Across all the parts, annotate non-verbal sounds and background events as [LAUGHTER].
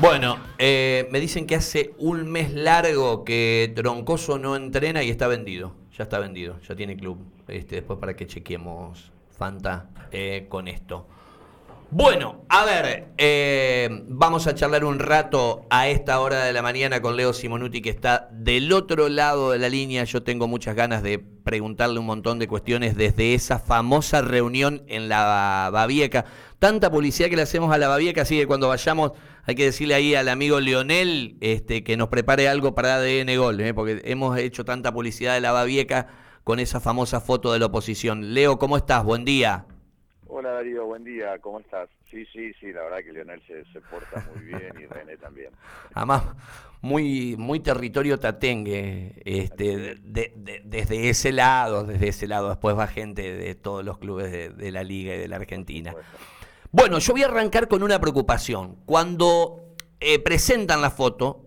Bueno, eh, me dicen que hace un mes largo que Troncoso no entrena y está vendido. Ya está vendido, ya tiene club. Este, después para que chequeemos Fanta eh, con esto. Bueno, a ver, eh, vamos a charlar un rato a esta hora de la mañana con Leo Simonuti, que está del otro lado de la línea. Yo tengo muchas ganas de preguntarle un montón de cuestiones desde esa famosa reunión en la Babieca. Tanta publicidad que le hacemos a la Babieca, así que cuando vayamos hay que decirle ahí al amigo Leonel este, que nos prepare algo para ADN Gol, ¿eh? porque hemos hecho tanta publicidad de la Babieca con esa famosa foto de la oposición. Leo, ¿cómo estás? Buen día. Hola Darío, buen día, ¿cómo estás? Sí, sí, sí, la verdad que Leonel se, porta muy bien y René también. Además, muy, muy territorio tatengue, este, desde ese lado, desde ese lado, después va gente de todos los clubes de, la Liga y de la Argentina. Bueno, yo voy a arrancar con una preocupación. Cuando eh, presentan la foto,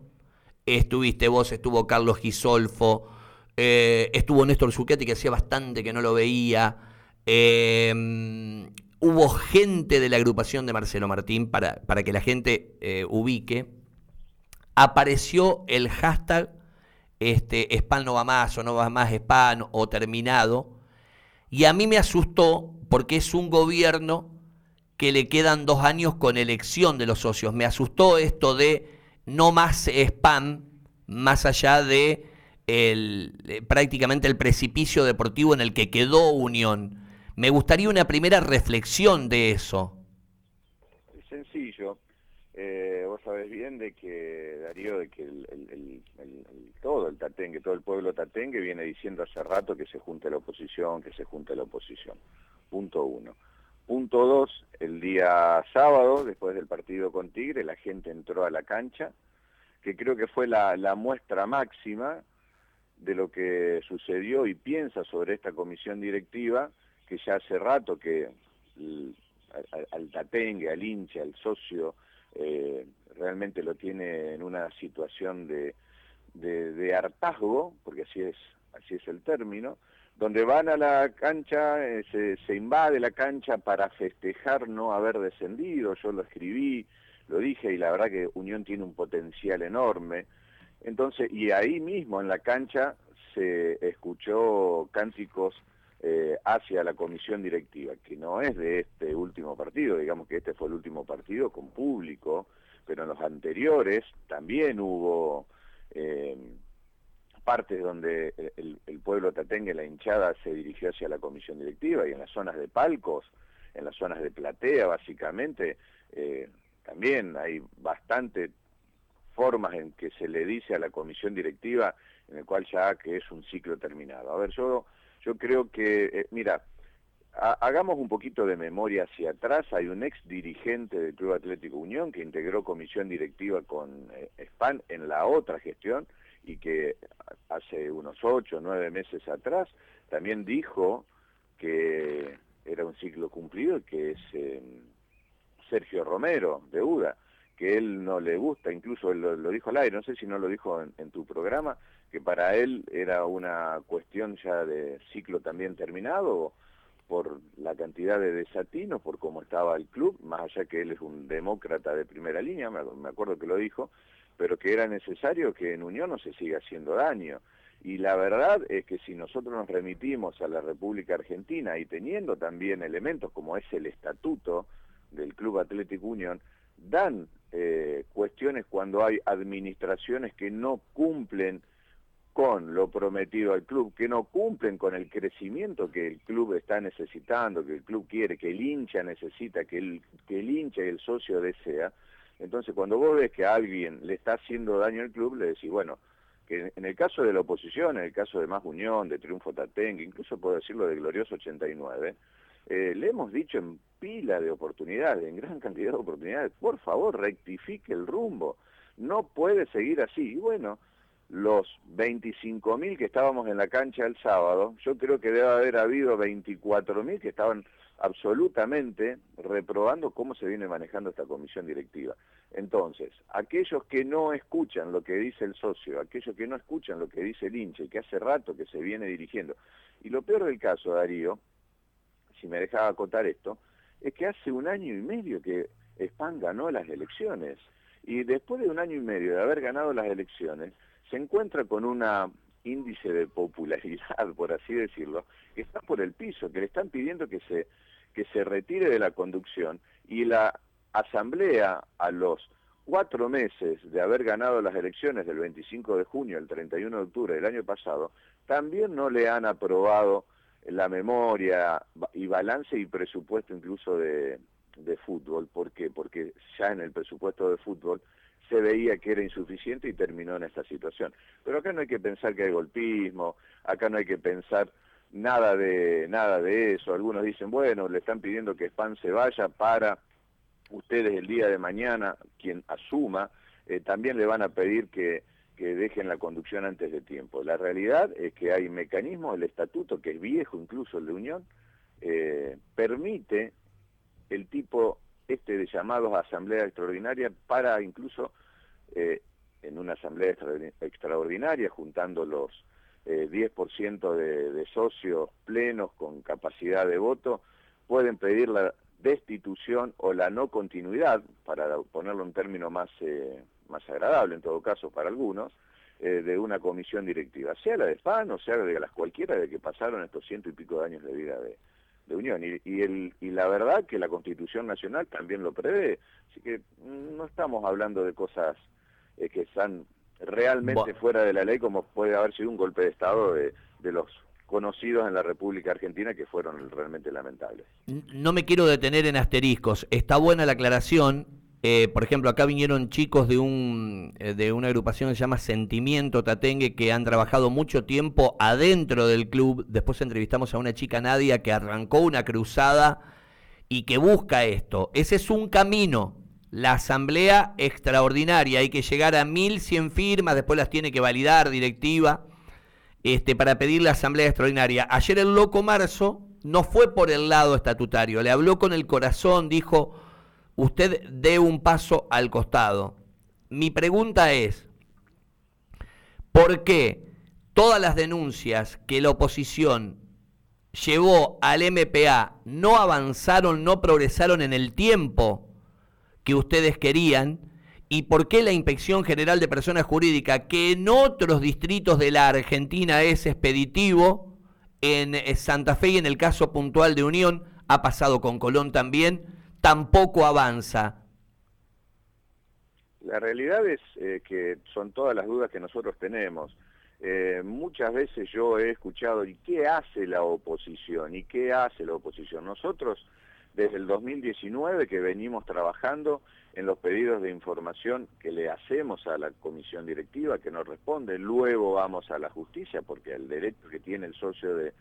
estuviste vos, estuvo Carlos Gisolfo, eh, estuvo Néstor Zucchetti, que hacía bastante que no lo veía, eh, hubo gente de la agrupación de Marcelo Martín para, para que la gente eh, ubique. Apareció el hashtag este, no va más o no va más spam o terminado. Y a mí me asustó porque es un gobierno que le quedan dos años con elección de los socios. Me asustó esto de no más spam, más allá de el, prácticamente el precipicio deportivo en el que quedó Unión. Me gustaría una primera reflexión de eso. Es sencillo. Eh, vos sabés bien de que, Darío, de que el, todo el tatengue, todo el pueblo tatengue viene diciendo hace rato que se junte la oposición, que se junte la oposición. Punto uno. Punto dos, el día sábado, después del partido con Tigre, la gente entró a la cancha, que creo que fue la, muestra máxima de lo que sucedió y piensa sobre esta comisión directiva, que ya hace rato que al, tatengue, al hincha, al socio, eh, realmente lo tiene en una situación de, de, hartazgo, porque así es, así es el término, donde van a la cancha, eh, se, invade la cancha para festejar no haber descendido, yo lo escribí, lo dije, y la verdad que Unión tiene un potencial enorme. Entonces, y ahí mismo en la cancha se escuchó cánticos eh, hacia la comisión directiva, que no es de este último partido, digamos que este fue el último partido con público, pero en los anteriores también hubo eh, partes donde el, pueblo tatengue, la hinchada, se dirigió hacia la comisión directiva y en las zonas de palcos, en las zonas de platea básicamente, eh, también hay bastante formas en que se le dice a la comisión directiva en el cual ya que es un ciclo terminado. A ver, yo yo creo que, eh, mira, hagamos un poquito de memoria hacia atrás. Hay un ex dirigente del Club Atlético Unión que integró comisión directiva con eh, SPAN en la otra gestión y que hace unos ocho nueve meses atrás también dijo que era un ciclo cumplido, que es em, Sergio Romero de UDA, que él no le gusta, incluso él lo, dijo al aire, no sé si no lo dijo en tu programa, que para él era una cuestión ya de ciclo también terminado por la cantidad de desatinos, por cómo estaba el club, más allá que él es un demócrata de primera línea, me acuerdo que lo dijo, pero que era necesario que en Unión no se siga haciendo daño. Y la verdad es que si nosotros nos remitimos a la República Argentina y teniendo también elementos como es el estatuto del Club Atlético Unión, dan eh, cuestiones cuando hay administraciones que no cumplen con lo prometido al club, que no cumplen con el crecimiento que el club está necesitando, que el club quiere, que el hincha necesita, que el, que el hincha y el socio desea, entonces cuando vos ves que a alguien le está haciendo daño al club, le decís, bueno, que en el caso de la oposición, en el caso de Más Unión, de Triunfo Tatengue, incluso puedo decirlo de Glorioso 89, eh, le hemos dicho en pila de oportunidades, en gran [LAUGHS] cantidad de oportunidades, por favor rectifique el rumbo, no puede seguir así. Y bueno, los 25.000 que estábamos en la cancha el sábado, yo creo que debe haber habido 24.000 que estaban absolutamente reprobando cómo se viene manejando esta comisión directiva. Entonces, aquellos que no escuchan lo que dice el socio, aquellos que no escuchan lo que dice el hinche, que hace rato que se viene dirigiendo, y lo peor del caso, Darío, si me dejaba acotar esto, es que hace un año y medio que Spam ganó las elecciones Y después de un año y medio de haber ganado las elecciones, se encuentra con un índice de popularidad, por así decirlo, que está por el piso, que le están pidiendo que se, que se retire de la conducción y la asamblea a los cuatro meses de haber ganado las elecciones del 25 de junio al 31 de octubre del año pasado, también no le han aprobado la memoria y balance y presupuesto incluso de, de fútbol. ¿Por qué? Porque ya en el presupuesto de fútbol se veía que era insuficiente y terminó en esta situación. Pero acá no hay que pensar que hay golpismo, acá no hay que pensar nada de nada de eso. Algunos dicen, bueno, le están pidiendo que Spam se vaya para ustedes el día de mañana, quien asuma, eh, también le van a pedir que, que dejen la conducción antes de tiempo. La realidad es que hay mecanismos, el estatuto, que es viejo incluso el de Unión, eh, permite el tipo este de llamados a asamblea extraordinaria para incluso eh, en una asamblea extraordinaria juntando los eh, 10% de, de socios plenos con capacidad de voto, pueden pedir la destitución o la no continuidad, para ponerlo en término más, eh, más agradable en todo caso para algunos, eh, de una comisión directiva, sea la de FAN o sea de las cualquiera de que pasaron estos ciento y pico de años de vida de, de Unión. Y, y, el, y la verdad que la Constitución Nacional también lo prevé. Así que no estamos hablando de cosas eh, que están realmente fuera de la ley, como puede haber sido un golpe de Estado de, de los conocidos en la República Argentina que fueron realmente lamentables. No me quiero detener en asteriscos. Está buena la aclaración. Eh, por ejemplo, acá vinieron chicos de, un, eh, de una agrupación que se llama Sentimiento Tatengue que han trabajado mucho tiempo adentro del club. Después entrevistamos a una chica Nadia que arrancó una cruzada y que busca esto. Ese es un camino. La asamblea extraordinaria. Hay que llegar a 1.100 firmas, después las tiene que validar directiva este, para pedir la asamblea extraordinaria. Ayer el loco Marzo no fue por el lado estatutario, le habló con el corazón, dijo, usted dé un paso al costado. Mi pregunta es, ¿por qué todas las denuncias que la oposición llevó al MPA no avanzaron, no progresaron en el tiempo que ustedes querían? y por qué la Inspección General de Personas Jurídicas, que en otros distritos de la Argentina es expeditivo, en eh, Santa Fe y en el caso puntual de Unión, ha pasado con Colón también, tampoco avanza. La realidad es eh, que son todas las dudas que nosotros tenemos. Eh, muchas veces yo he escuchado, ¿y qué hace la oposición? ¿Y qué hace la oposición? Nosotros desde el 2019 que venimos trabajando en los pedidos de información que le hacemos a la comisión directiva, que nos responde, luego vamos a la justicia, porque el derecho que tiene el socio de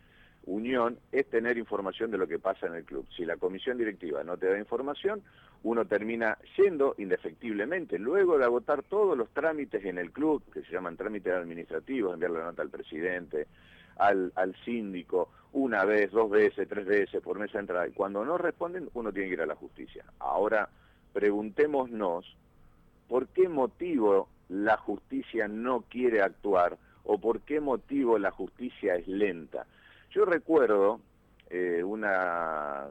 unión es tener información de lo que pasa en el club. Si la comisión directiva no te da información, uno termina yendo indefectiblemente, luego de agotar todos los trámites en el club, que se llaman trámites administrativos, enviar la nota al presidente, al, al síndico, una vez, dos veces, tres veces por mes de entrada, y cuando no responden, uno tiene que ir a la justicia. Ahora, preguntémonos por qué motivo la justicia no quiere actuar o por qué motivo la justicia es lenta. Yo recuerdo eh, una,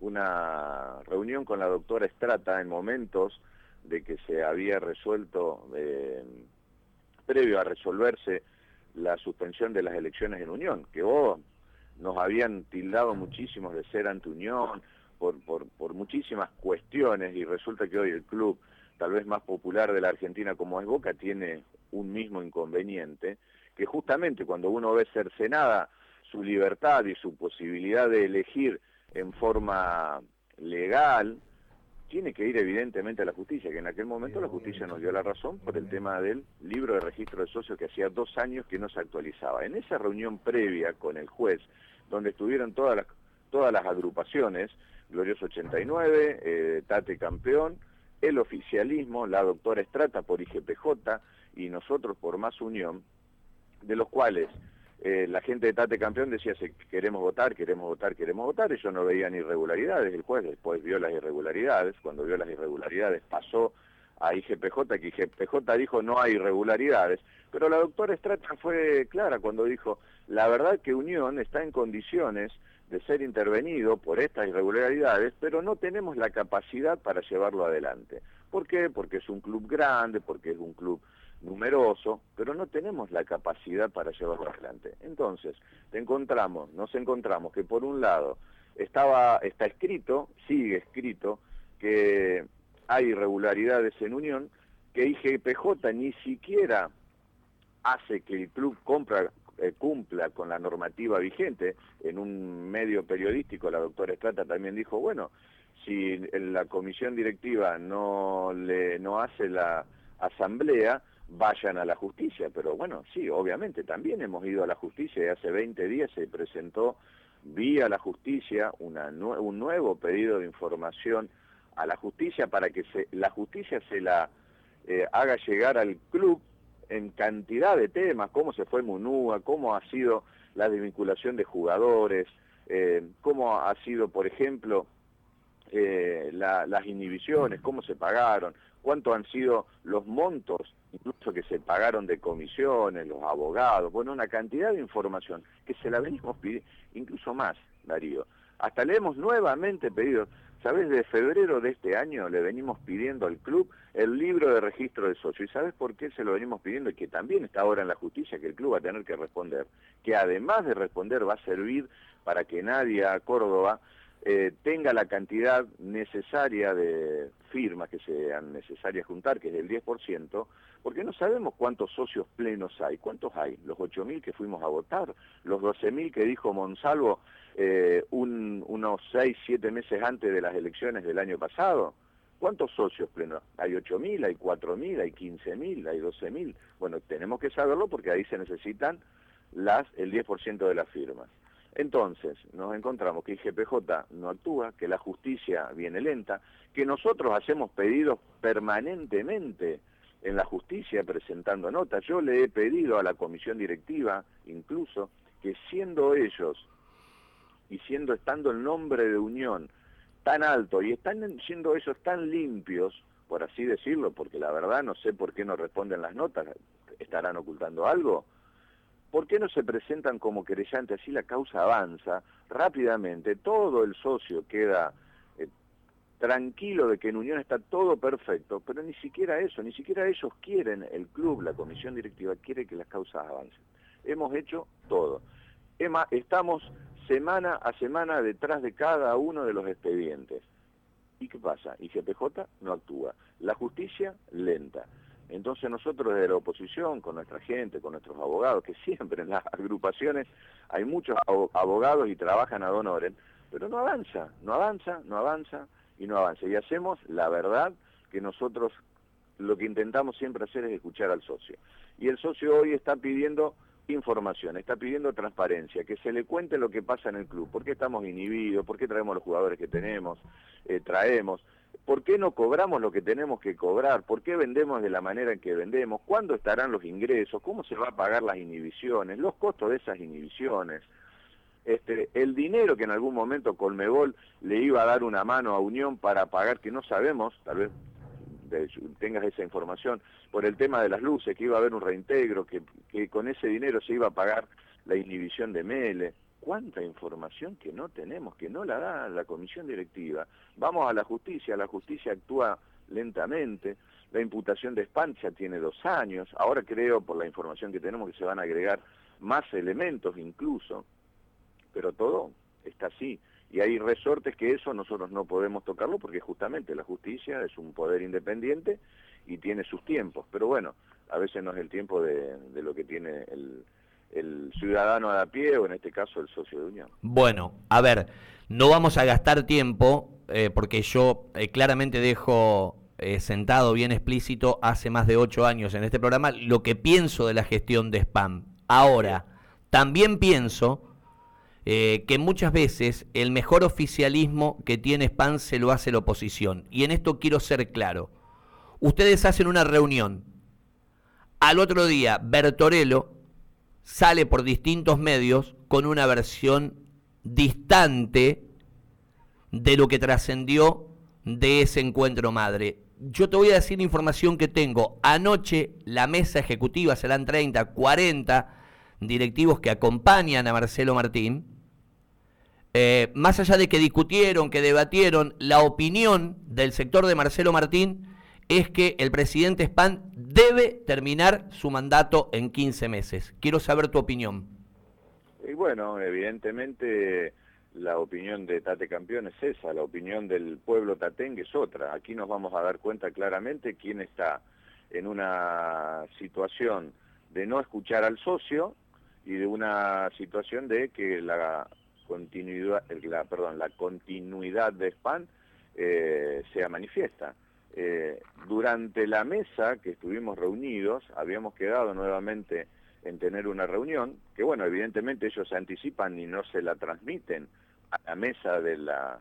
una reunión con la doctora Estrata en momentos de que se había resuelto, eh, previo a resolverse la suspensión de las elecciones en Unión, que vos nos habían tildado muchísimos de ser ante Unión, por, por, por muchísimas cuestiones y resulta que hoy el club tal vez más popular de la Argentina como es Boca tiene un mismo inconveniente, que justamente cuando uno ve cercenada su libertad y su posibilidad de elegir en forma legal, tiene que ir evidentemente a la justicia, que en aquel momento la justicia nos dio la razón por el tema del libro de registro de socios que hacía dos años que no se actualizaba. En esa reunión previa con el juez, donde estuvieron todas las, todas las agrupaciones, Glorioso 89, eh, Tate Campeón, el oficialismo, la doctora Estrata por IGPJ y nosotros por Más Unión, de los cuales eh, la gente de Tate Campeón decía queremos votar, queremos votar, queremos votar, ellos no veían irregularidades, el juez después vio las irregularidades, cuando vio las irregularidades pasó a IGPJ, que IGPJ dijo no hay irregularidades, pero la doctora Estrata fue clara cuando dijo, la verdad que Unión está en condiciones de ser intervenido por estas irregularidades, pero no tenemos la capacidad para llevarlo adelante. ¿Por qué? Porque es un club grande, porque es un club numeroso, pero no tenemos la capacidad para llevarlo adelante. Entonces, encontramos, nos encontramos que por un lado estaba, está escrito, sigue escrito, que hay irregularidades en Unión, que IGPJ ni siquiera hace que el club compra, eh, cumpla con la normativa vigente. En un medio periodístico la doctora Estrata también dijo, bueno, si la comisión directiva no, le, no hace la asamblea, vayan a la justicia. Pero bueno, sí, obviamente, también hemos ido a la justicia y hace 20 días se presentó vía la justicia una, un nuevo pedido de información a la justicia para que se, la justicia se la eh, haga llegar al club en cantidad de temas, cómo se fue Munúa, cómo ha sido la desvinculación de jugadores, eh, cómo ha sido, por ejemplo, eh, las inhibiciones, cómo se pagaron, cuánto han sido los montos, incluso que se pagaron de comisiones, los abogados, bueno, una cantidad de información que se la venimos pidiendo, incluso más, Darío. Hasta le hemos nuevamente pedido, ¿sabes? De febrero de este año le venimos pidiendo al club el libro de registro de socio. ¿Y sabes por qué se lo venimos pidiendo? Y que también está ahora en la justicia, que el club va a tener que responder. Que además de responder va a servir para que nadie a Córdoba eh, tenga la cantidad necesaria de firmas que sean necesarias juntar, que es del 10%, porque no sabemos cuántos socios plenos hay. ¿Cuántos hay? Los 8.000 que fuimos a votar, los 12.000 que dijo Monsalvo eh, unos 6, 7 meses antes de las elecciones del año pasado. ¿Cuántos socios plenos? Hay 8.000, hay 4.000, hay 15.000, hay 12.000. Bueno, tenemos que saberlo porque ahí se necesitan las el 10% de las firmas. Entonces, nos encontramos que IGPJ no actúa, que la justicia viene lenta, que nosotros hacemos pedidos permanentemente en la justicia presentando notas. Yo le he pedido a la comisión directiva, incluso, que siendo ellos y siendo estando el nombre de Unión tan alto y están siendo ellos tan limpios, por así decirlo, porque la verdad no sé por qué no responden las notas, estarán ocultando algo, ¿Por qué no se presentan como querellantes? Así la causa avanza rápidamente, todo el socio queda eh, tranquilo de que en Unión está todo perfecto, pero ni siquiera eso, ni siquiera ellos quieren, el club, la comisión directiva quiere que las causas avancen. Hemos hecho todo. Estamos semana a semana detrás de cada uno de los expedientes. ¿Y qué pasa? IGPJ no actúa. La justicia, lenta. Entonces nosotros desde la oposición, con nuestra gente, con nuestros abogados, que siempre en las [LAUGHS] agrupaciones hay muchos abogados y trabajan a donoren, pero no avanza, no avanza, no avanza y no avanza. Y hacemos la verdad que nosotros lo que intentamos siempre hacer es escuchar al socio. Y el socio hoy está pidiendo información, está pidiendo transparencia, que se le cuente lo que pasa en el club, por qué estamos inhibidos, por qué traemos los jugadores que tenemos, eh, traemos. ¿Por qué no cobramos lo que tenemos que cobrar? ¿Por qué vendemos de la manera en que vendemos? ¿Cuándo estarán los ingresos? ¿Cómo se va a pagar las inhibiciones? Los costos de esas inhibiciones. Este, el dinero que en algún momento Colmebol le iba a dar una mano a Unión para pagar, que no sabemos, tal vez tengas esa información, por el tema de las luces, que iba a haber un reintegro, que, que con ese dinero se iba a pagar la inhibición de Mele cuánta información que no tenemos, que no la da la comisión directiva. Vamos a la justicia, la justicia actúa lentamente, la imputación de Espancia tiene dos años, ahora creo por la información que tenemos que se van a agregar más elementos incluso, pero todo está así. Y hay resortes que eso nosotros no podemos tocarlo porque justamente la justicia es un poder independiente y tiene sus tiempos. Pero bueno, a veces no es el tiempo de, de lo que tiene el, el ciudadano a pie o en este caso el socio de unión. Bueno, a ver, no vamos a gastar tiempo eh, porque yo eh, claramente dejo eh, sentado bien explícito hace más de ocho años en este programa lo que pienso de la gestión de spam. Ahora, también pienso que muchas veces el mejor oficialismo que tiene spam se lo hace la oposición. Y en esto quiero ser claro. Ustedes hacen una reunión. Al otro día, Bertorello sale por distintos medios con una versión distante de lo que trascendió de ese encuentro madre. Yo te voy a decir información que tengo. Anoche la mesa ejecutiva, serán 30, 40 directivos que acompañan a Marcelo Martín, eh, más allá de que discutieron, que debatieron, la opinión del sector de Marcelo Martín es que el presidente Spahn debe terminar su mandato en 15 meses. Quiero saber tu opinión. Y bueno, evidentemente la opinión de Tate Campeón es esa, la opinión del pueblo tatengue es otra. Aquí nos vamos a dar cuenta claramente quién está en una situación de no escuchar al socio y de una situación de que la continuidad, la, perdón, la continuidad de SPAN eh, sea manifiesta. Eh, durante la mesa que estuvimos reunidos, habíamos quedado nuevamente en tener una reunión, que bueno, evidentemente ellos se anticipan y no se la transmiten a la mesa de la,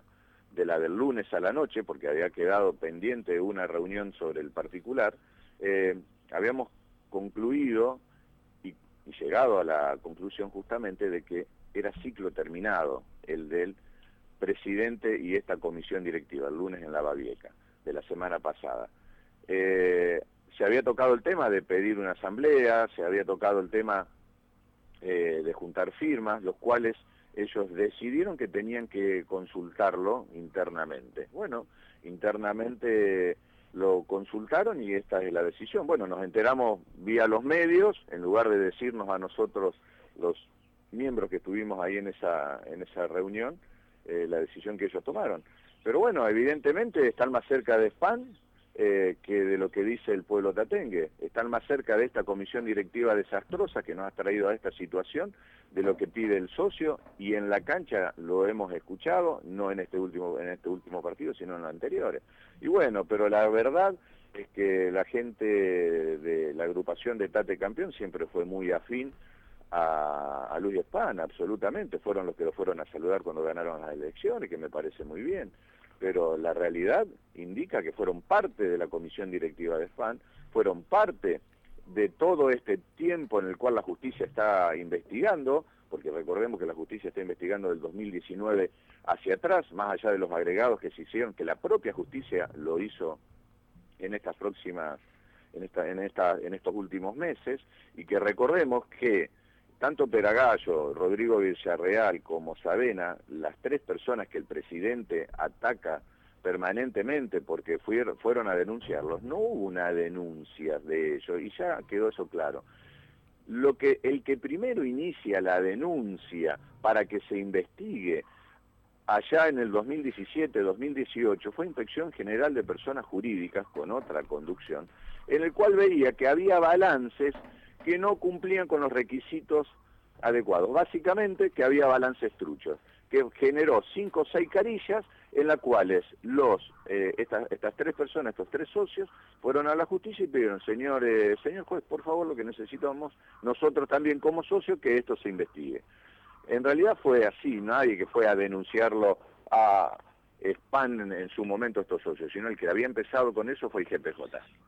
de la del lunes a la noche, porque había quedado pendiente una reunión sobre el particular, eh, habíamos concluido y, llegado a la conclusión justamente de que era ciclo terminado el del presidente y esta comisión directiva, el lunes en la Babieca, de la semana pasada. Eh, se había tocado el tema de pedir una asamblea, se había tocado el tema eh, de juntar firmas, los cuales ellos decidieron que tenían que consultarlo internamente. Bueno, internamente lo consultaron y esta es la decisión. Bueno, nos enteramos vía los medios, en lugar de decirnos a nosotros los miembros que estuvimos ahí en esa, en esa reunión, eh, la decisión que ellos tomaron. Pero bueno, evidentemente están más cerca de SPAN eh, que de lo que dice el pueblo tatengue. Están más cerca de esta comisión directiva desastrosa que nos ha traído a esta situación, de lo que pide el socio, y en la cancha lo hemos escuchado, no en este último, en este último partido, sino en los anteriores. Y bueno, pero la verdad es que la gente de la agrupación de Tate Campeón siempre fue muy afín a, a Luis Espana, absolutamente. Fueron los que lo fueron a saludar cuando ganaron las elecciones, que me parece muy bien pero la realidad indica que fueron parte de la comisión directiva de SPAN, fueron parte de todo este tiempo en el cual la justicia está investigando, porque recordemos que la justicia está investigando del 2019 hacia atrás, más allá de los agregados que se hicieron, que la propia justicia lo hizo en estas próximas, en, esta, en, esta, en estos últimos meses, y que recordemos que tanto Peragallo, Rodrigo Villarreal como Sabena, las tres personas que el presidente ataca permanentemente porque fueron a denunciarlos, no hubo una denuncia de ellos y ya quedó eso claro. Lo que el que primero inicia la denuncia para que se investigue allá en el 2017-2018 fue Inspección General de Personas Jurídicas con otra conducción, en el cual veía que había balances que no cumplían con los requisitos adecuados. Básicamente que había balances truchos, que generó cinco o seis carillas en las cuales los, eh, estas, estas tres personas, estos tres socios, fueron a la justicia y pidieron, señor, señor juez, por favor, lo que necesitamos nosotros también como socios, que esto se investigue. En realidad fue así, nadie que fue a denunciarlo a SPAN en, su momento estos socios, sino el que había empezado con eso fue IGPJ.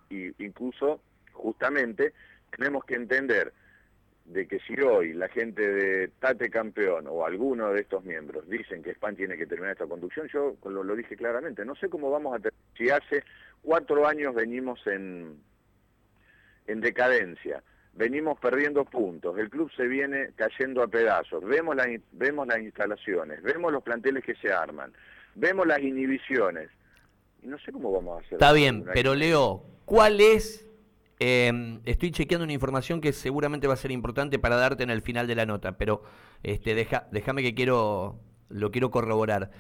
Y incluso, justamente, tenemos que entender de que si hoy la gente de Tate Campeón o alguno de estos miembros dicen que SPAN tiene que terminar esta conducción, yo lo, lo dije claramente, no sé cómo vamos a terminar. Si hace cuatro años venimos en, en decadencia, venimos perdiendo puntos, el club se viene cayendo a pedazos, vemos, la, vemos las instalaciones, vemos los planteles que se arman, vemos las inhibiciones, y no sé cómo vamos a hacer. Está bien, pero Leo, ¿cuál es Em, estoy chequeando una información que seguramente va a ser importante para darte en el final de la nota, pero este, déjame que quiero, lo quiero corroborar.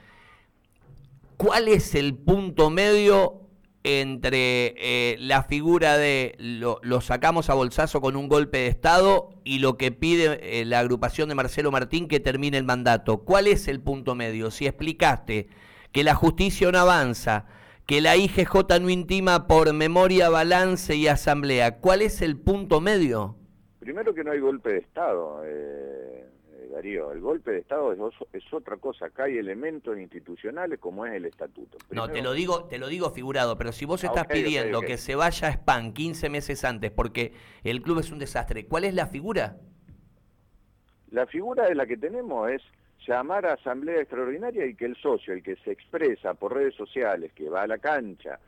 ¿Cuál es el punto medio entre eh, la figura de lo, sacamos a bolsazo con un golpe de Estado y lo que pide eh, la agrupación de Marcelo Martín que termine el mandato? ¿Cuál es el punto medio? Si explicaste que la justicia no avanza, que la IGJ no intima por memoria, balance y asamblea. ¿Cuál es el punto medio? Primero que no hay golpe de Estado, eh, Darío. El golpe de Estado es, otra cosa. Acá hay elementos institucionales como es el estatuto. no, te lo digo te lo digo figurado, pero si vos estás pidiendo que se vaya a SPAN 15 meses antes porque el club es un desastre, ¿cuál es la figura? La figura de la que tenemos es llamar a asamblea extraordinaria y que el socio, el que se expresa por redes sociales, que va a la cancha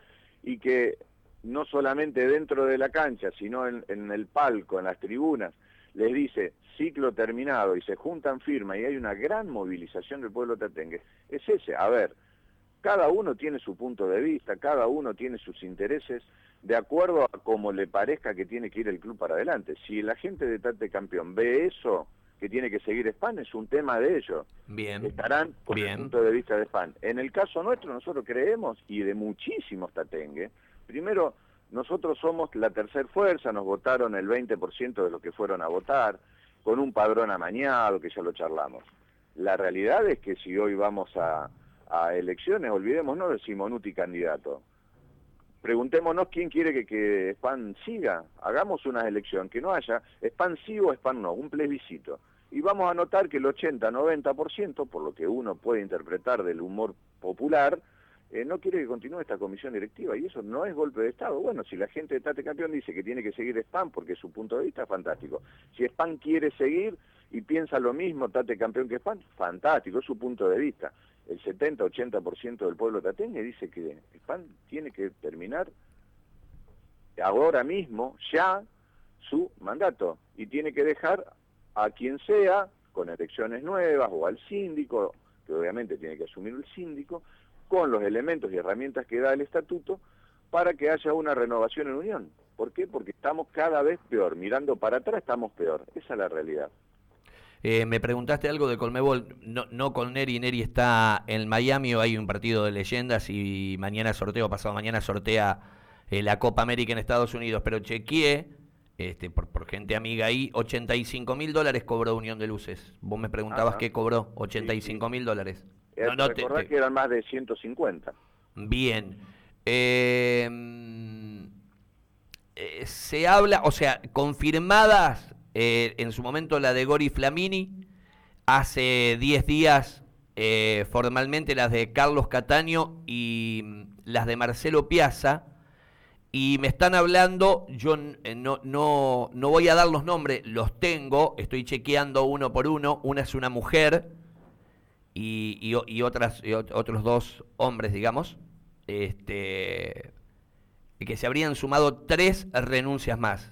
y que no solamente dentro de la cancha, sino en, el palco, en las tribunas, les dice ciclo terminado y se juntan firmas y hay una gran movilización del pueblo tatengue, es ese. A ver, cada uno tiene su punto de vista, cada uno tiene sus intereses de acuerdo a cómo le parezca que tiene que ir el club para adelante. Si la gente de Tate Campeón ve eso, que tiene que seguir Span, es un tema de ellos. Bien. Estarán con el punto de vista de Span. En el caso nuestro, nosotros creemos, y de muchísimos tatengue, primero, nosotros somos la tercer fuerza, nos votaron el 20% de los que fueron a votar, con un padrón amañado, que ya lo charlamos. La realidad es que si hoy vamos a, a elecciones, olvidémonos de Simonuti candidato preguntémonos quién quiere que, que Spam siga, hagamos una elección, que no haya Spam sí o Spam no, un plebiscito. Y vamos a notar que el 80-90%, por lo que uno puede interpretar del humor popular, eh, no quiere que continúe esta comisión directiva y eso no es golpe de Estado. Bueno, si la gente de Tate Campeón dice que tiene que seguir Spam porque su punto de vista es fantástico. Si Spam quiere seguir y piensa lo mismo Tate Campeón que Spam, fantástico, es su punto de vista el 70-80% del pueblo tatengue dice que PAN tiene que terminar ahora mismo, ya, su mandato y tiene que dejar a quien sea, con elecciones nuevas o al síndico, que obviamente tiene que asumir el síndico, con los elementos y herramientas que da el estatuto para que haya una renovación en unión. ¿Por qué? Porque estamos cada vez peor, mirando para atrás estamos peor, esa es la realidad. Eh, me preguntaste algo de Colmebol, no, no con Neri, Neri está en Miami, hay un partido de leyendas y mañana sorteo, pasado mañana sortea eh, la Copa América en Estados Unidos, pero chequeé, este, por, por gente amiga ahí, 85 mil dólares cobró Unión de Luces. Vos me preguntabas qué cobró, 85 mil dólares. Eh, no, no, que eran más de 150. Bien. Eh, se habla, o sea, confirmadas eh, en su momento la de Gori Flamini, hace 10 días eh, formalmente las de Carlos Cataño y mm, las de Marcelo Piazza, y me están hablando, yo eh, no, no, no voy a dar los nombres, los tengo, estoy chequeando uno por uno, una es una mujer y, y, otras, otros dos hombres, digamos, este, que se habrían sumado tres renuncias más.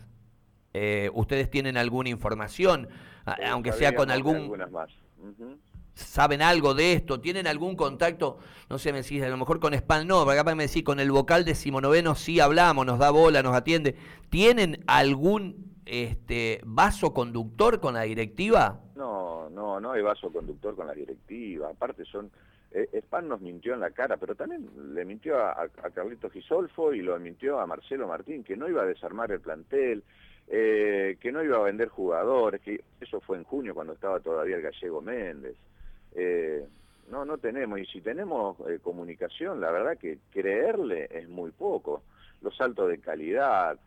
Eh, ¿Ustedes tienen alguna información, aunque sea con algún... ¿Saben algo de esto? ¿Tienen algún contacto? No sé, me decís, a lo mejor con Spam no, pero acá me decís, con el vocal de Simonoveno sí hablamos, nos da bola, nos atiende. ¿Tienen algún este, vaso conductor con la directiva? No, no, no hay vaso conductor con la directiva. Aparte son... Eh, nos mintió en la cara, pero también le mintió a, a Carlito Gisolfo y lo mintió a Marcelo Martín, que no iba a desarmar el plantel, eh, que no iba a vender jugadores, que eso fue en junio cuando estaba todavía el gallego Méndez. Eh, no, no tenemos, y si tenemos eh, comunicación, la verdad que creerle es muy poco. Los saltos de calidad,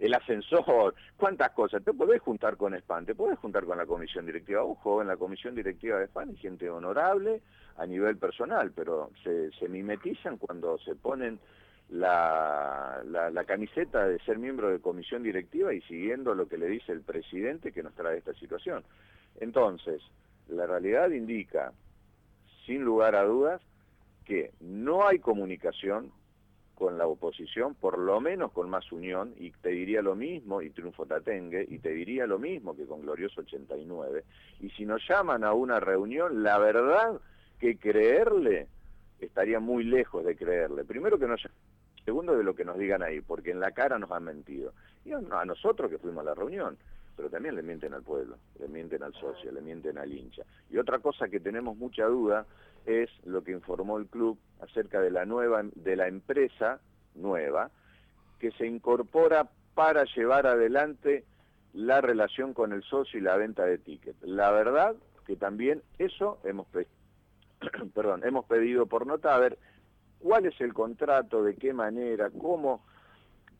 el ascensor, cuántas cosas. Te podés juntar con SPAN, te podés juntar con la comisión directiva. Ojo, en la comisión directiva de SPAN hay gente honorable a nivel personal, pero se, se mimetizan cuando se ponen la, la, camiseta de ser miembro de comisión directiva y siguiendo lo que le dice el presidente que nos trae esta situación. Entonces, la realidad indica, sin lugar a dudas, que no hay comunicación con la oposición, por lo menos con más unión, y te diría lo mismo, y Triunfo Tatengue, y te diría lo mismo que con Glorioso 89. Y si nos llaman a una reunión, la verdad que creerle estaría muy lejos de creerle. Primero que no Segundo, de lo que nos digan ahí, porque en la cara nos han mentido. Y a nosotros que fuimos a la reunión, pero también le mienten al pueblo, le mienten al socio, le mienten al hincha. Y otra cosa que tenemos mucha duda es lo que informó el club acerca de la nueva de la empresa nueva que se incorpora para llevar adelante la relación con el socio y la venta de tickets. La verdad que también eso hemos [COUGHS] perdón, hemos pedido por nota, a ver, cuál es el contrato, de qué manera, cómo,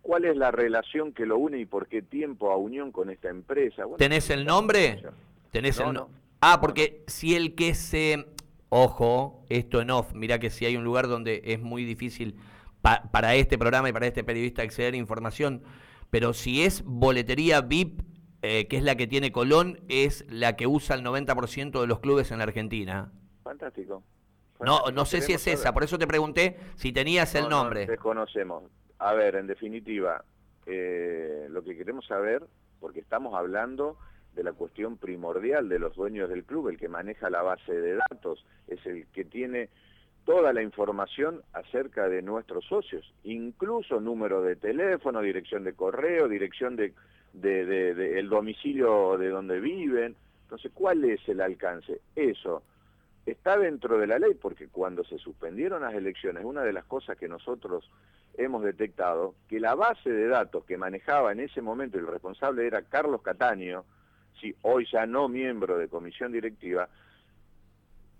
cuál es la relación que lo une y por qué tiempo a unión con esta empresa. ¿Tenés el nombre? ¿Tenés el Ah, porque si el que se... Ojo, esto en off, mira que si hay un lugar donde es muy difícil para este programa y para este periodista acceder a información, pero si es boletería VIP, eh, que es la que tiene Colón, es la que usa el 90% de los clubes en la Argentina. Fantástico. No, no sé si es esa, por eso te pregunté si tenías el nombre. desconocemos. A ver, en definitiva, eh, lo que queremos saber porque estamos hablando de la cuestión primordial de los dueños del club, el que maneja la base de datos, es el que tiene toda la información acerca de nuestros socios, incluso número de teléfono, dirección de correo, dirección de, el domicilio de donde viven. Entonces, ¿cuál es el alcance? Eso está dentro de la ley porque cuando se suspendieron las elecciones, una de las cosas que nosotros hemos detectado, que la base de datos que manejaba en ese momento el responsable era Carlos Cataño, si hoy ya no miembro de comisión directiva,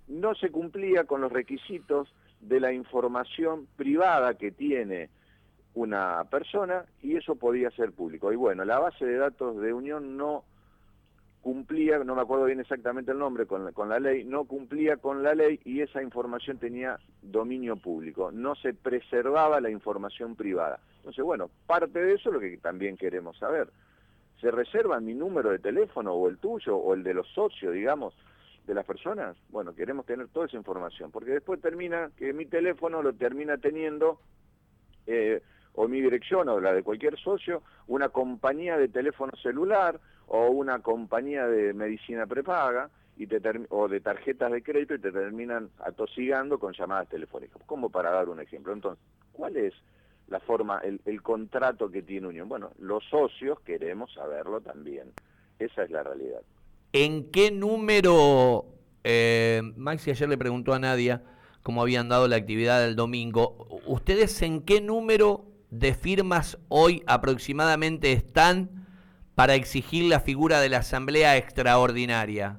no se cumplía con los requisitos de la información privada que tiene una persona y eso podía ser público. Y bueno, la base de datos de Unión no cumplía, no me acuerdo bien exactamente el nombre, con la, con la ley, no cumplía con la ley y esa información tenía dominio público, no se preservaba la información privada. Entonces, bueno, parte de eso es lo que también queremos saber. ¿Se reserva mi número de teléfono o el tuyo o el de los socios, digamos, de las personas? Bueno, queremos tener toda esa información, porque después termina que mi teléfono lo termina teniendo... Eh, o mi dirección o la de cualquier socio, una compañía de teléfono celular o una compañía de medicina prepaga y te o de tarjetas de crédito y te terminan atosigando con llamadas telefónicas, como para dar un ejemplo. Entonces, ¿cuál es la forma, el, contrato que tiene Unión? Bueno, los socios queremos saberlo también. Esa es la realidad. ¿En qué número, eh, Maxi ayer le preguntó a Nadia cómo habían dado la actividad del domingo, ¿ustedes en qué número de firmas hoy aproximadamente están para exigir la figura de la Asamblea Extraordinaria?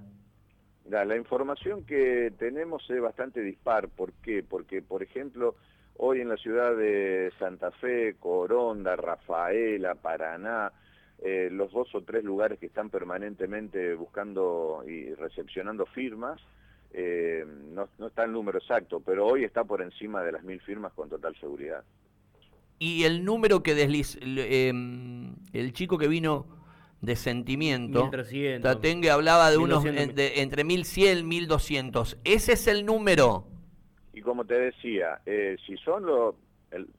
La, información que tenemos es bastante dispar. ¿Por qué? Porque, por ejemplo, hoy en la ciudad de Santa Fe, Coronda, Rafaela, Paraná, eh, los dos o tres lugares que están permanentemente buscando y recepcionando firmas, eh, no, no, está el número exacto, pero hoy está por encima de las mil firmas con total seguridad. Y el número que desliz, em, el chico que vino de sentimiento. 1300. Tatengue hablaba de unos entre 1100 y 1200. ¿Ese es el número? Y como te decía, eh, si son los...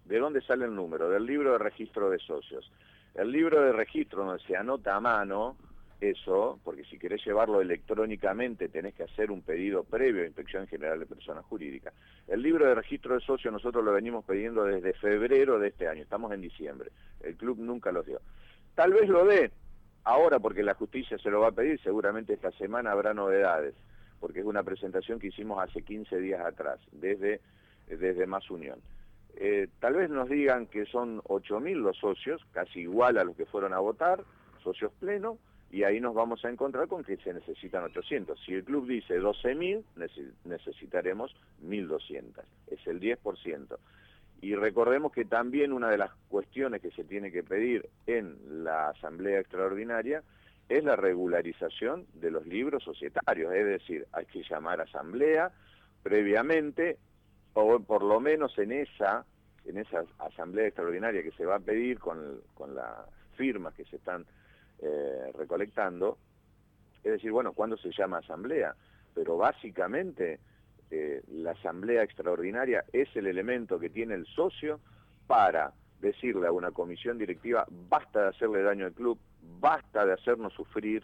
¿De dónde sale el número? Del libro de registro de socios. El libro de registro donde se anota a mano eso, porque si querés llevarlo electrónicamente tenés que hacer un pedido previo a Inspección General de Personas Jurídicas. El libro de registro de socios nosotros lo venimos pidiendo desde febrero de este año, estamos en diciembre. El club nunca lo dio. Tal vez lo dé, ahora porque la justicia se lo va a pedir, seguramente esta semana habrá novedades, porque es una presentación que hicimos hace 15 días atrás, desde, desde Más Unión. Eh, tal vez nos digan que son 8.000 los socios, casi igual a los que fueron a votar, socios plenos, y ahí nos vamos a encontrar con que se necesitan 800. Si el club dice 12.000, necesitaremos 1.200, es el 10%. Y recordemos que también una de las cuestiones que se tiene que pedir en la Asamblea Extraordinaria es la regularización de los libros societarios, es decir, hay que llamar asamblea previamente, o por lo menos en esa, en esa asamblea extraordinaria que se va a pedir con, con las firmas que se están eh, recolectando, es decir, bueno, ¿cuándo se llama asamblea? Pero básicamente eh, la asamblea extraordinaria es el elemento que tiene el socio para decirle a una comisión directiva, basta de hacerle daño al club, basta de hacernos sufrir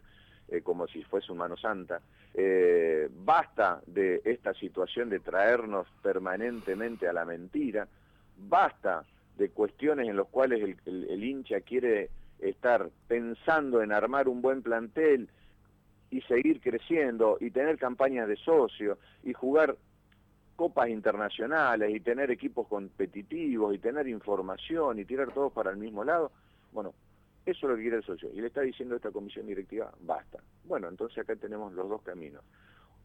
eh, como si fuese un mano santa, eh, basta de esta situación de traernos permanentemente a la mentira, basta de cuestiones en las cuales el hincha quiere estar pensando en armar un buen plantel y seguir creciendo y tener campañas de socio y jugar copas internacionales y tener equipos competitivos y tener información y tirar todos para el mismo lado, bueno, eso es lo que quiere el socio. Y le está diciendo esta comisión directiva, basta. Bueno, entonces acá tenemos los dos caminos.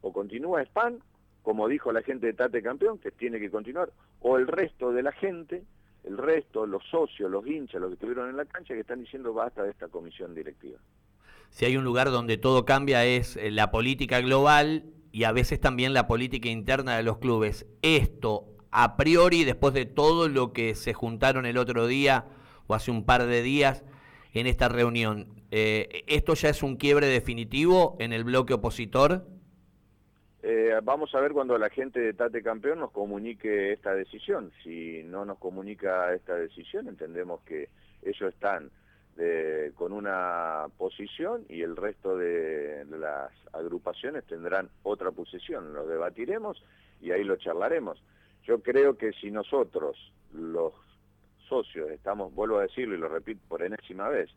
O continúa SPAN, como dijo la gente de Tate Campeón, que tiene que continuar, o el resto de la gente, el resto, los socios, los hinchas, los que estuvieron en la cancha, que están diciendo basta de esta comisión directiva si hay un lugar donde todo cambia es eh, la política global y a veces también la política interna de los clubes. Esto, a priori, después de todo lo que se juntaron el otro día o hace un par de días en esta reunión, eh, ¿esto ya es un quiebre definitivo en el bloque opositor? Eh, vamos a ver cuando la gente de Tate Campeón nos comunique esta decisión. Si no nos comunica esta decisión, entendemos que ellos están con una posición y el resto de, las agrupaciones tendrán otra posición. Lo debatiremos y ahí lo charlaremos. Yo creo que si nosotros, los socios, estamos, vuelvo a decirlo y lo repito por enésima vez,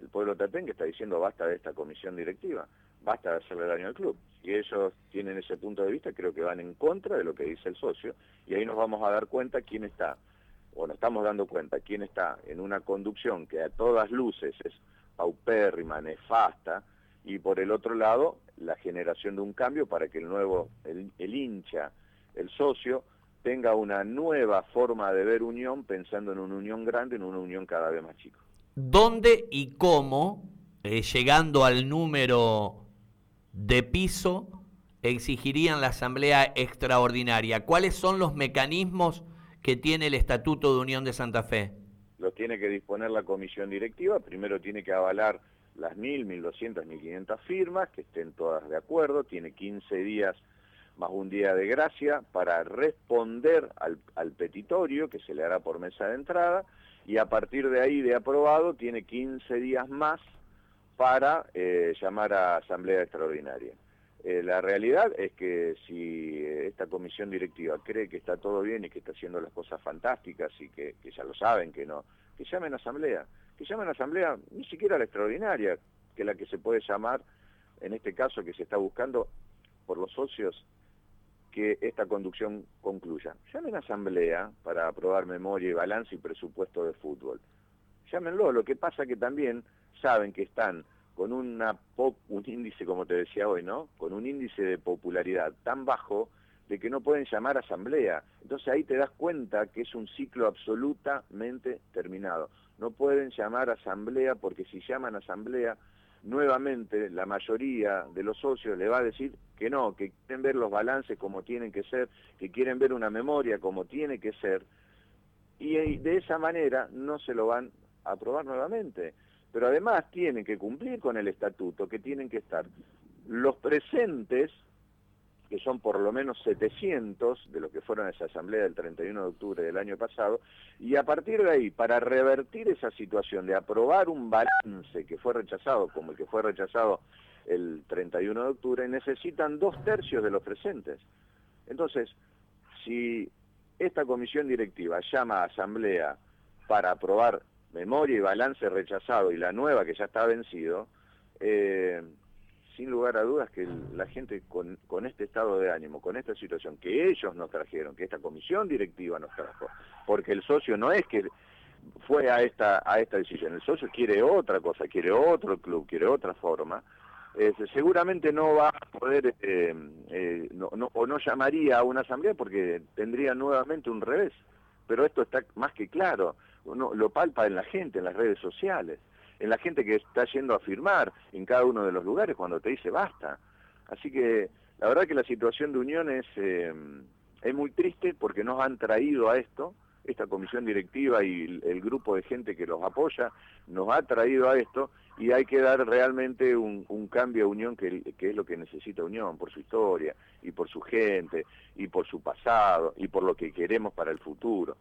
el pueblo tatengue está diciendo basta de esta comisión directiva, basta de hacerle daño al club. Si ellos tienen ese punto de vista, creo que van en contra de lo que dice el socio y ahí nos vamos a dar cuenta quién está, o nos estamos dando cuenta, quién está en una conducción que a todas luces es paupérrima, nefasta, y por el otro lado, la generación de un cambio para que el nuevo, el, hincha, el socio, tenga una nueva forma de ver unión pensando en una unión grande, en una unión cada vez más chica. ¿Dónde y cómo, eh, llegando al número de piso, exigirían la asamblea extraordinaria? ¿Cuáles son los mecanismos que tiene el Estatuto de Unión de Santa Fe? Los tiene que disponer la comisión directiva, primero tiene que avalar las 1.000, 1.200, 1.500 firmas, que estén todas de acuerdo, tiene 15 días más un día de gracia para responder al, petitorio que se le hará por mesa de entrada y a partir de ahí de aprobado tiene 15 días más para eh, llamar a asamblea extraordinaria. Eh, la realidad es que si esta comisión directiva cree que está todo bien y que está haciendo las cosas fantásticas y que, ya lo saben que no, que llamen a asamblea, que llamen a asamblea ni siquiera la extraordinaria, que la que se puede llamar, en este caso que se está buscando por los socios que esta conducción concluya. Llamen a asamblea para aprobar memoria y balance y presupuesto de fútbol. Llámenlo, lo que pasa que también saben que están con una un índice, como te decía hoy, ¿no? Con un índice de popularidad tan bajo de que no pueden llamar asamblea. Entonces ahí te das cuenta que es un ciclo absolutamente terminado. No pueden llamar asamblea porque si llaman asamblea nuevamente la mayoría de los socios le va a decir que no, que quieren ver los balances como tienen que ser, que quieren ver una memoria como tiene que ser, y de esa manera no se lo van a aprobar nuevamente. Pero además tienen que cumplir con el estatuto, que tienen que estar los presentes que son por lo menos 700 de los que fueron a esa asamblea del 31 de octubre del año pasado, y a partir de ahí, para revertir esa situación de aprobar un balance que fue rechazado, como el que fue rechazado el 31 de octubre, necesitan dos tercios de los presentes. Entonces, si esta comisión directiva llama a asamblea para aprobar memoria y balance rechazado y la nueva que ya está vencido, eh, sin lugar a dudas que la gente con, este estado de ánimo, con esta situación que ellos nos trajeron, que esta comisión directiva nos trajo, porque el socio no es que fue a esta, a esta decisión, el socio quiere otra cosa, quiere otro club, quiere otra forma, seguramente no va a poder, eh, eh, no, o no llamaría a una asamblea porque tendría nuevamente un revés, pero esto está más que claro, uno lo palpa en la gente, en las redes sociales en la gente que está yendo a firmar en cada uno de los lugares cuando te dice basta. Así que la verdad que la situación de Unión es, eh, es muy triste porque nos han traído a esto, esta comisión directiva y el, grupo de gente que los apoya, nos ha traído a esto y hay que dar realmente un, cambio a Unión que, que, es lo que necesita Unión, por su historia y por su gente y por su pasado y por lo que queremos para el futuro.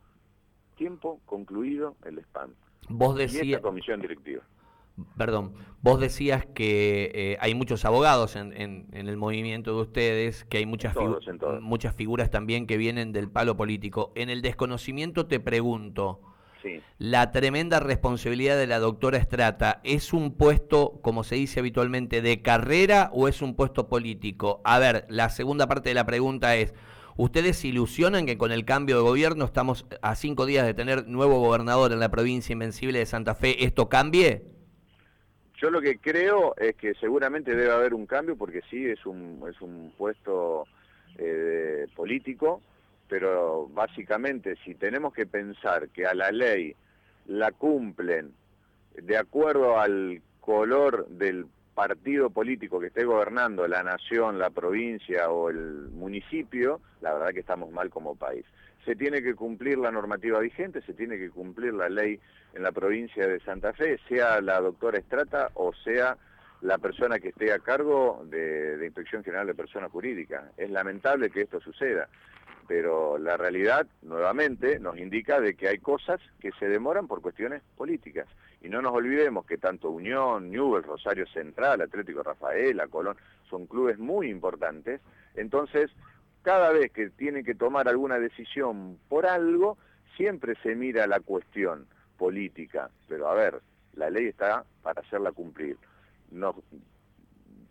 Tiempo concluido el spam. Vos decías... comisión directiva. Perdón, vos decías que eh, hay muchos abogados en, en, el movimiento de ustedes, que hay muchas, muchas figuras también que vienen del palo político. En el desconocimiento te pregunto, la tremenda responsabilidad de la doctora Estrata, ¿es un puesto, como se dice habitualmente, de carrera o es un puesto político? A ver, la segunda parte de la pregunta es, ¿Ustedes ilusionan que con el cambio de gobierno, estamos a cinco días de tener nuevo gobernador en la provincia invencible de Santa Fe, esto cambie? Yo lo que creo es que seguramente debe haber un cambio porque sí es un, es un puesto eh, político, pero básicamente si tenemos que pensar que a la ley la cumplen de acuerdo al color del partido político que esté gobernando la nación, la provincia o el municipio, la verdad que estamos mal como país. Se tiene que cumplir la normativa vigente, se tiene que cumplir la ley en la provincia de Santa Fe, sea la doctora Estrata o sea la persona que esté a cargo de, de Inspección General de Personas Jurídicas. Es lamentable que esto suceda. Pero la realidad nuevamente nos indica de que hay cosas que se demoran por cuestiones políticas. Y no nos olvidemos que tanto Unión, Newell, Rosario Central, Atlético Rafaela, Colón, son clubes muy importantes. Entonces, cada vez que tienen que tomar alguna decisión por algo, siempre se mira la cuestión política. Pero a ver, la ley está para hacerla cumplir. Nos,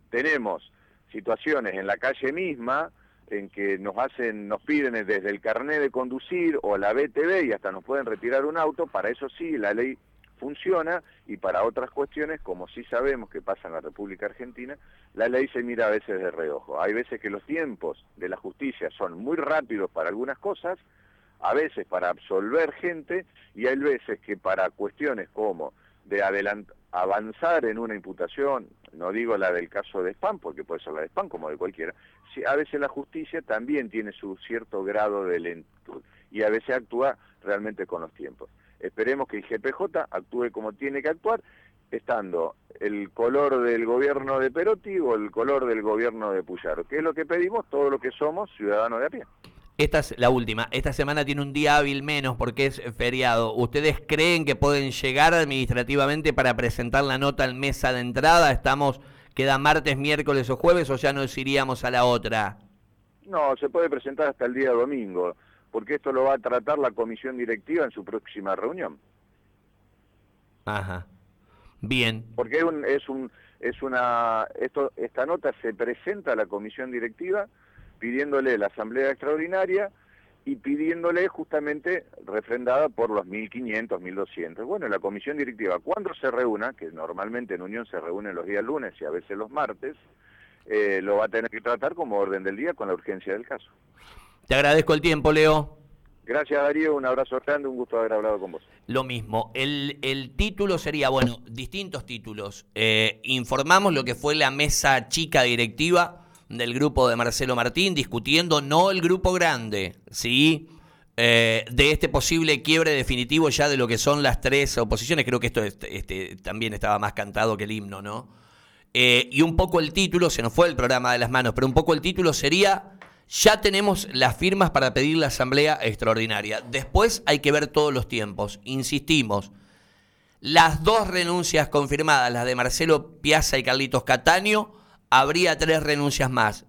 tenemos situaciones en la calle misma en que nos hacen, nos piden desde el carnet de conducir o la BTV y hasta nos pueden retirar un auto, para eso sí la ley funciona y para otras cuestiones, como sí sabemos que pasa en la República Argentina, la ley se mira a veces de reojo. Hay veces que los tiempos de la justicia son muy rápidos para algunas cosas, a veces para absolver gente y hay veces que para cuestiones como de avanzar en una imputación, no digo la del caso de spam, porque puede ser la de spam como de cualquiera, a veces la justicia también tiene su cierto grado de lentitud y a veces actúa realmente con los tiempos. Esperemos que el GPJ actúe como tiene que actuar, estando el color del gobierno de Perotti o el color del gobierno de Puyaro, que es lo que pedimos todo lo que somos ciudadanos de a pie. Esta es la última. Esta semana tiene un día hábil menos porque es feriado. ¿Ustedes creen que pueden llegar administrativamente para presentar la nota al mesa de entrada? Estamos, queda martes, miércoles o jueves o ya nos iríamos a la otra. No, se puede presentar hasta el día domingo, porque esto lo va a tratar la comisión directiva en su próxima reunión. Ajá. Bien. Porque es un, es un, es una, esto, esta nota se presenta a la comisión directiva pidiéndole la asamblea extraordinaria y pidiéndole justamente refrendada por los 1.500, 1.200. Bueno, la comisión directiva, cuando se reúna, que normalmente en Unión se reúne los días lunes y a veces los martes, eh, lo va a tener que tratar como orden del día con la urgencia del caso. Te agradezco el tiempo, Leo. Gracias, Darío. Un abrazo grande, un gusto haber hablado con vos. Lo mismo. El, el título sería, bueno, distintos títulos. Eh, informamos lo que fue la mesa chica directiva del grupo de Marcelo Martín, discutiendo no el grupo grande, ¿sí? Eh, de este posible quiebre definitivo ya de lo que son las tres oposiciones. Creo que esto este, también estaba más cantado que el himno, ¿no? Eh, y un poco el título, se nos fue el programa de las manos, pero un poco el título sería, ya tenemos las firmas para pedir la asamblea extraordinaria. Después hay que ver todos los tiempos. Insistimos, las dos renuncias confirmadas, las de Marcelo Piazza y Carlitos Cataño, habría tres renuncias más.